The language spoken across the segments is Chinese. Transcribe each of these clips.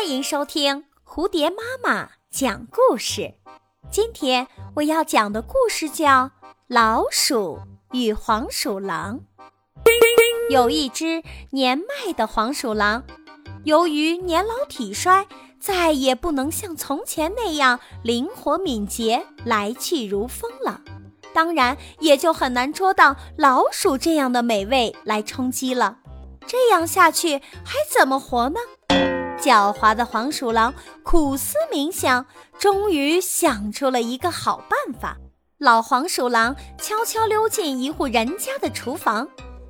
欢迎收听蝴蝶妈妈讲故事。今天我要讲的故事叫《老鼠与黄鼠狼》。有一只年迈的黄鼠狼，由于年老体衰，再也不能像从前那样灵活敏捷、来去如风了。当然，也就很难捉到老鼠这样的美味来充饥了。这样下去还怎么活呢？狡猾的黄鼠狼苦思冥想，终于想出了一个好办法。老黄鼠狼悄悄溜进一户人家的厨房，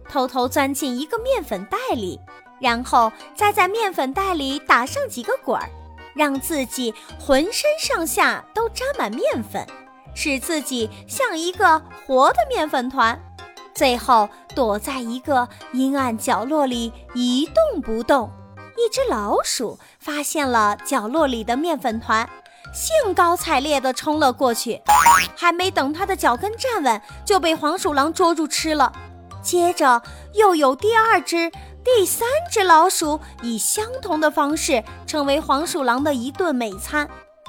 偷偷钻进一个面粉袋里，然后再在面粉袋里打上几个滚儿，让自己浑身上下都沾满面粉，使自己像一个活的面粉团。最后躲在一个阴暗角落里一动不动。一只老鼠发现了角落里的面粉团，兴高采烈地冲了过去。还没等它的脚跟站稳，就被黄鼠狼捉住吃了。接着又有第二只、第三只老鼠以相同的方式成为黄鼠狼的一顿美餐。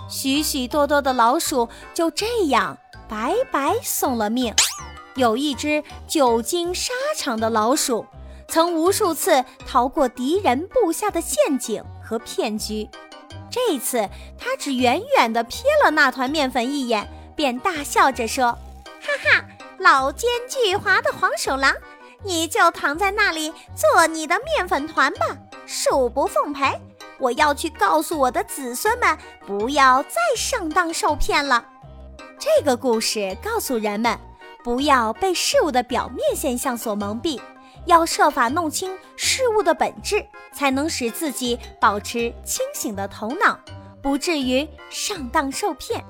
许许多多的老鼠就这样白白送了命。有一只久经沙场的老鼠。曾无数次逃过敌人布下的陷阱和骗局，这次他只远远地瞥了那团面粉一眼，便大笑着说：“哈哈，老奸巨猾的黄鼠狼，你就躺在那里做你的面粉团吧，恕不奉陪！我要去告诉我的子孙们，不要再上当受骗了。”这个故事告诉人们，不要被事物的表面现象所蒙蔽。要设法弄清事物的本质，才能使自己保持清醒的头脑，不至于上当受骗。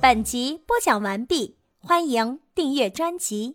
本集播讲完毕，欢迎订阅专辑。